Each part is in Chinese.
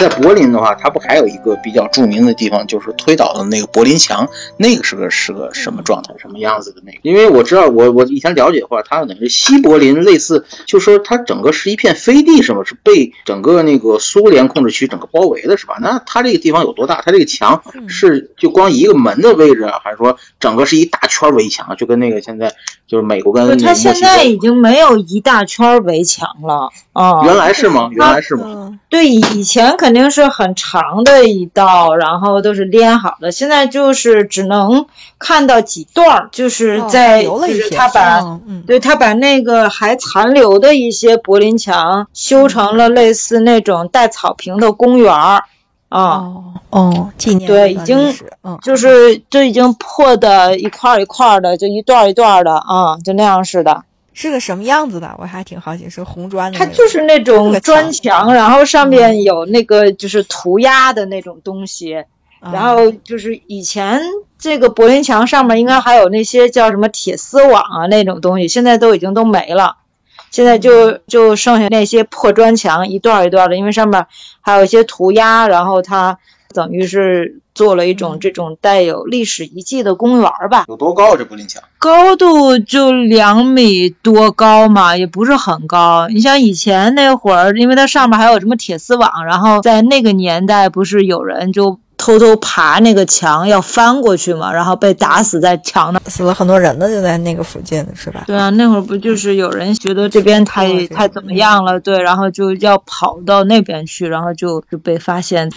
在柏林的话，它不还有一个比较著名的地方，就是推倒的那个柏林墙，那个是个是个什么状态、什么样子的那个？因为我知道，我我以前了解的话，它等于西柏林类似，就说它整个是一片飞地，是吗？是被整个那个苏联控制区整个包围的，是吧？那它这个地方有多大？它这个墙是就光一个门的位置啊，还是说整个是一大圈围墙？就跟那个现在就是美国跟那个它现在已经没有一大圈围墙了啊。原来是吗？原来是吗？对，以前肯定是很长的一道，然后都是连好的。现在就是只能看到几段，就是在就是他把，对他把那个还残留的一些柏林墙修成了类似那种带草坪的公园儿啊。哦，纪念对，已经就是就已经破的一块一块的，就一段一段的啊，就那样似的。是个什么样子的？我还挺好奇，是红砖的。它就是那种砖墙，然后上面有那个就是涂鸦的那种东西，然后就是以前这个柏林墙上面应该还有那些叫什么铁丝网啊那种东西，现在都已经都没了，现在就就剩下那些破砖墙，一段一段的，因为上面还有一些涂鸦，然后它等于是。做了一种这种带有历史遗迹的公园吧？有多高啊？这柏林墙高度就两米多高嘛，也不是很高。你像以前那会儿，因为它上面还有什么铁丝网，然后在那个年代，不是有人就。偷偷爬那个墙要翻过去嘛，然后被打死在墙那，死了很多人呢，就在那个附近，是吧？对啊，那会儿不就是有人觉得这边太太怎么样了，对，然后就要跑到那边去，然后就就被发现。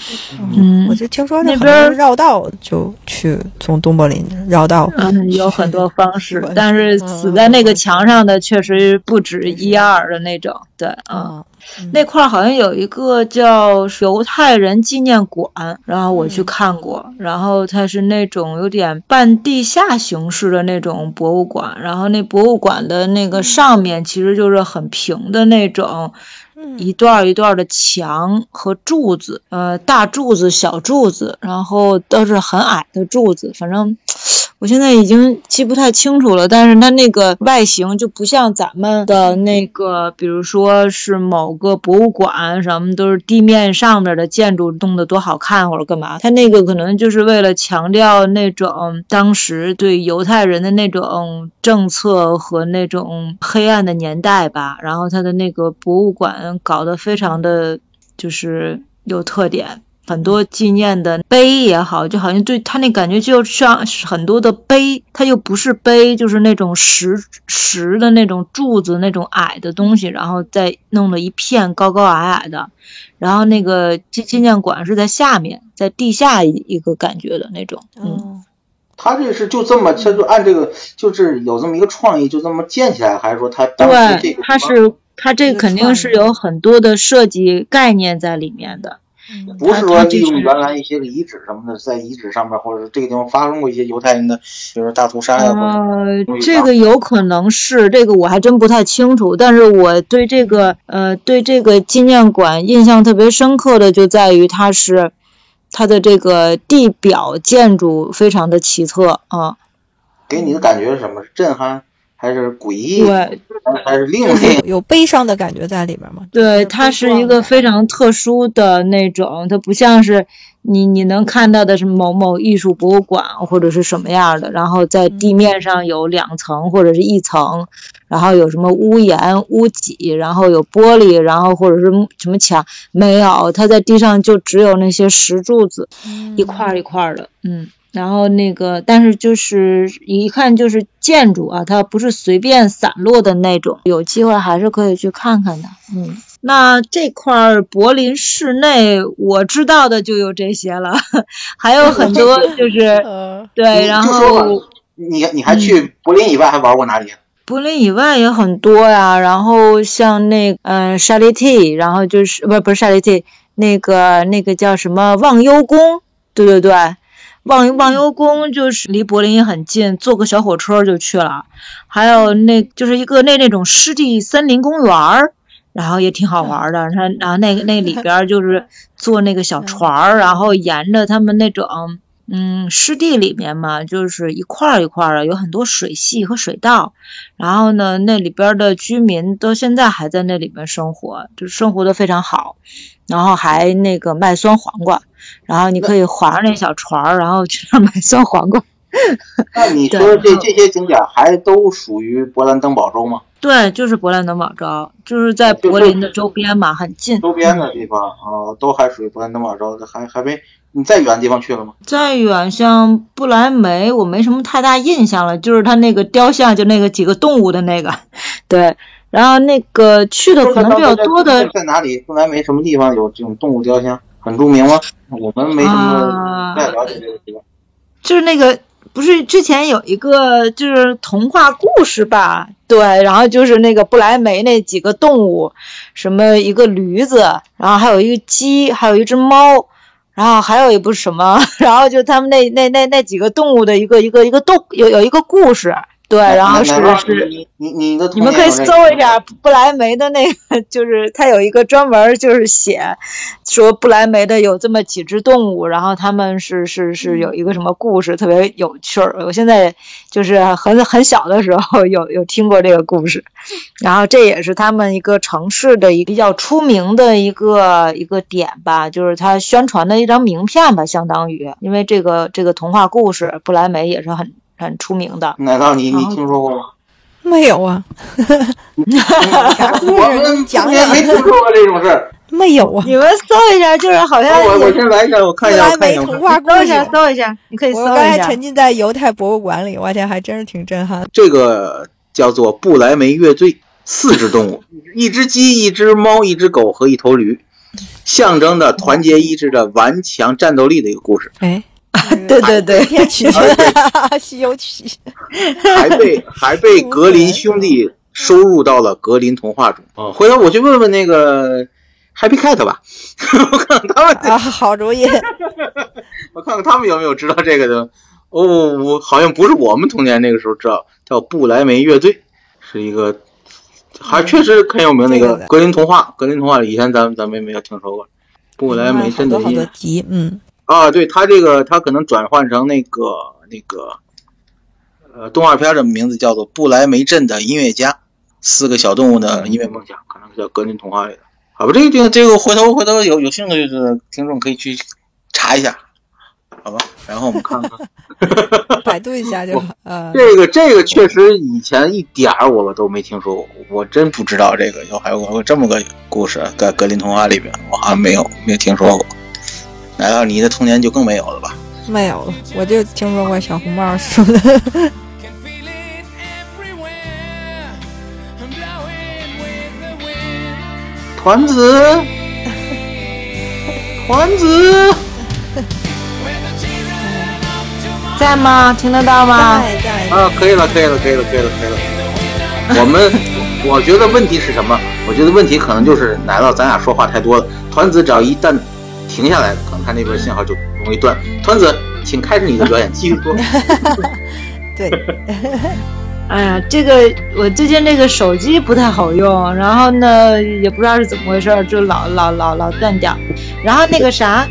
嗯，我就听说那边绕道就去从东柏林绕道，嗯，有很多方式，但是死在那个墙上的确实不止一二的那种，对，嗯。那块儿好像有一个叫犹太人纪念馆，然后我去看过，然后它是那种有点半地下形式的那种博物馆，然后那博物馆的那个上面其实就是很平的那种。一段一段的墙和柱子，呃，大柱子、小柱子，然后都是很矮的柱子。反正我现在已经记不太清楚了，但是它那个外形就不像咱们的那个，比如说是某个博物馆，什么都是地面上面的建筑弄得多好看或者干嘛。它那个可能就是为了强调那种当时对犹太人的那种政策和那种黑暗的年代吧。然后它的那个博物馆。搞得非常的就是有特点，很多纪念的碑也好，就好像对他那感觉就像很多的碑，它又不是碑，就是那种石石的那种柱子那种矮的东西，然后再弄了一片高高矮矮的，然后那个纪纪念馆是在下面，在地下一个感觉的那种，嗯，他这是就这么，他就按这个就是有这么一个创意，就这么建起来，还是说他对他是。他这肯定是有很多的设计概念在里面的，不是说利用原来一些个遗址什么的，在遗址上面或者这个地方发生过一些犹太人的，比如说大屠杀呀。呃，这个有可能是这个，我还真不太清楚。但是我对这个呃，对这个纪念馆印象特别深刻的就在于它是它的这个地表建筑非常的奇特啊。给你的感觉是什么？震撼？还是诡异，对，还是另类，有悲伤的感觉在里边吗？对，它是一个非常特殊的那种，它不像是你你能看到的是某某艺术博物馆或者是什么样的，然后在地面上有两层或者是一层，然后有什么屋檐、屋脊，然后有玻璃，然后或者是什么墙，没有，它在地上就只有那些石柱子，一块一块的，嗯。然后那个，但是就是一看就是建筑啊，它不是随便散落的那种，有机会还是可以去看看的。嗯，那这块柏林市内我知道的就有这些了，还有很多就是 对，然后你你还去柏林以外还玩过哪里？柏林以外也很多呀，然后像那嗯沙利蒂，然后就是不是不是沙利蒂，那个那个叫什么忘忧宫，对对对，忘忘忧宫就是离柏林也很近，坐个小火车就去了。还有那就是一个那那种湿地森林公园儿，然后也挺好玩的。它然后那个那里边就是坐那个小船儿，然后沿着他们那种。嗯，湿地里面嘛，就是一块一块的，有很多水系和水稻。然后呢，那里边的居民到现在还在那里面生活，就生活的非常好。然后还那个卖酸黄瓜，然后你可以划着那小船，然后去那买酸黄瓜。那你说这这些景点还都属于勃兰登堡州吗？对，就是勃兰登堡州，就是在柏林的周边嘛，很近。周边的地方啊，都还属于勃兰登堡州，还还没。你再远的地方去了吗？再远，像不来梅，我没什么太大印象了。就是它那个雕像，就那个几个动物的那个，对。然后那个去的可能比较多的，在哪里？不来梅什么地方有这种动物雕像？很著名吗？我们没什么太了解这个地方。就是那个，不是之前有一个就是童话故事吧？对，然后就是那个不来梅那几个动物，什么一个驴子，然后还有一个鸡，还有一只猫。然后还有一部什么？然后就他们那那那那几个动物的一个一个一个动有有一个故事。对，然后是是，你你你的你们可以搜一下不来梅的那个，就是他有一个专门就是写说不来梅的有这么几只动物，然后他们是是是有一个什么故事，特别有趣儿。我现在就是很很小的时候有有听过这个故事，然后这也是他们一个城市的一个比较出名的一个一个点吧，就是他宣传的一张名片吧，相当于，因为这个这个童话故事不来梅也是很。很出名的，奶酪，你你听说过吗？没有啊，啥故事？讲讲。没听说过这种事没有啊。你们搜一下，就是好像我我先来一下，我看一下。来梅童话搜一下，搜一下，你可以搜一下。我刚才沉浸在犹太博物馆里，我天，还真是挺震撼。这个叫做布莱梅乐队，四只动物，一只鸡，一只猫，一只狗和一头驴，象征着团结一致的顽强战斗力的一个故事。哎。对对对，西游记 还被还被格林兄弟收入到了格林童话中。哦，回头我去问问那个 Happy Cat 吧，我看看他们啊，好主意。我看看他们有没有知道这个的。哦，我好像不是我们童年那个时候知道，叫布莱梅乐队，是一个还确实很有名那个格林童话。格林童话以前咱们咱们没有听说过。布莱梅真的好多集，嗯。啊，对他这个，他可能转换成那个那个，呃，动画片的名字叫做《布莱梅镇的音乐家》，四个小动物的音乐梦想，可能是叫格林童话里的。好吧，这个这个回头回头有有兴趣的听众可以去查一下，好吧？然后我们看看，百度一下就。呃，这个这个确实以前一点儿我都没听说过，我真不知道这个有还有个这么个故事在格林童话里边，我好像没有没有听说过。难道你的童年就更没有了吧？没有了，我就听说过小红帽说的。团子，团子，在吗？听得到吗？啊，可以了，可以了，可以了，可以了，可以了。我们，我觉得问题是什么？我觉得问题可能就是奶酪，咱俩说话太多了。团子只要一旦。停下来，可能他那边信号就容易断。团子，请开始你的表演，继续说。对，哎呀，这个我最近这个手机不太好用，然后呢，也不知道是怎么回事，就老老老老断掉。然后那个啥，